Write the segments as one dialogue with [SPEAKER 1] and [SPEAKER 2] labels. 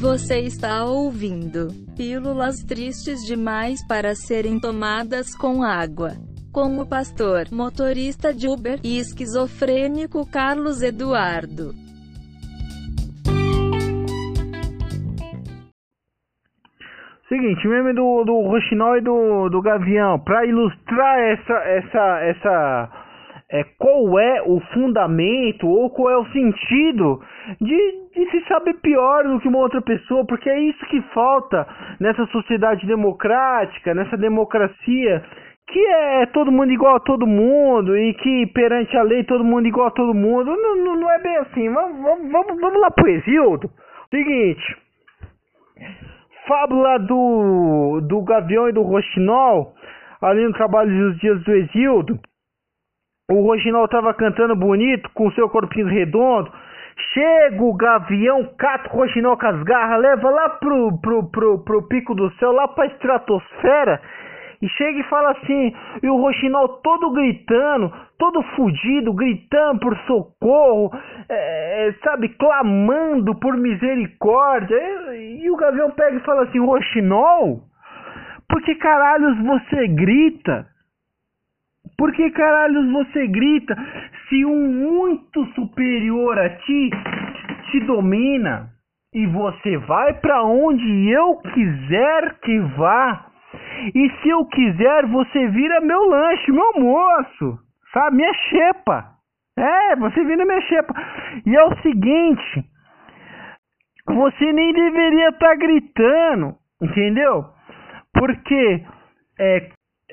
[SPEAKER 1] Você está ouvindo Pílulas Tristes Demais para Serem Tomadas com Água. Com o pastor, motorista de Uber e esquizofrênico Carlos Eduardo.
[SPEAKER 2] Seguinte, meme do, do Roxinol e do, do Gavião, para ilustrar essa, essa, essa, é, qual é o fundamento ou qual é o sentido de, de se saber pior do que uma outra pessoa, porque é isso que falta nessa sociedade democrática, nessa democracia, que é todo mundo igual a todo mundo e que perante a lei todo mundo igual a todo mundo. Não, não, não é bem assim. Vamos, vamos, vamos, lá pro Exildo. Seguinte fábula do, do Gavião e do Roxinol, ali no trabalho dos dias do Exildo, o Roxinol estava cantando bonito, com seu corpinho redondo. Chega o Gavião, cata o Roxinol com as garras, leva lá pro, pro, pro, pro pico do céu, lá pra estratosfera e chega e fala assim, e o Roxinol todo gritando, todo fudido, gritando por socorro, é, é, sabe, clamando por misericórdia. E, e, o Gavião pega e fala assim, Roxinol, por que caralhos você grita? Por que caralhos você grita se um muito superior a ti te domina e você vai para onde eu quiser que vá? E se eu quiser, você vira meu lanche, meu almoço, sabe? Minha xepa. É, você vira minha xepa. E é o seguinte, você nem deveria estar tá gritando, entendeu? Porque é,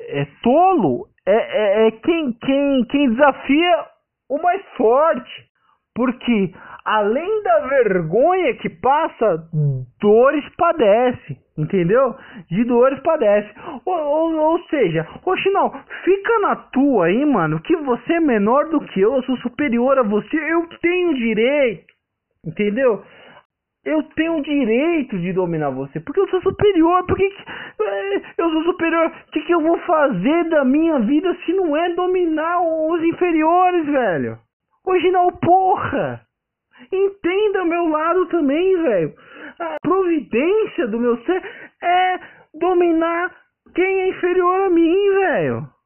[SPEAKER 2] é tolo é, é, é quem, quem, quem desafia o mais forte. Porque além da vergonha que passa, dores padece, entendeu? De dores padece. Ou, ou, ou seja, Roxinão, fica na tua aí, mano, que você é menor do que eu, eu sou superior a você, eu tenho direito, entendeu? Eu tenho direito de dominar você, porque eu sou superior, porque é, eu sou superior. O que, que eu vou fazer da minha vida se não é dominar os inferiores, velho? Original, porra! Entenda o meu lado também, velho. A providência do meu ser é dominar quem é inferior a mim, velho.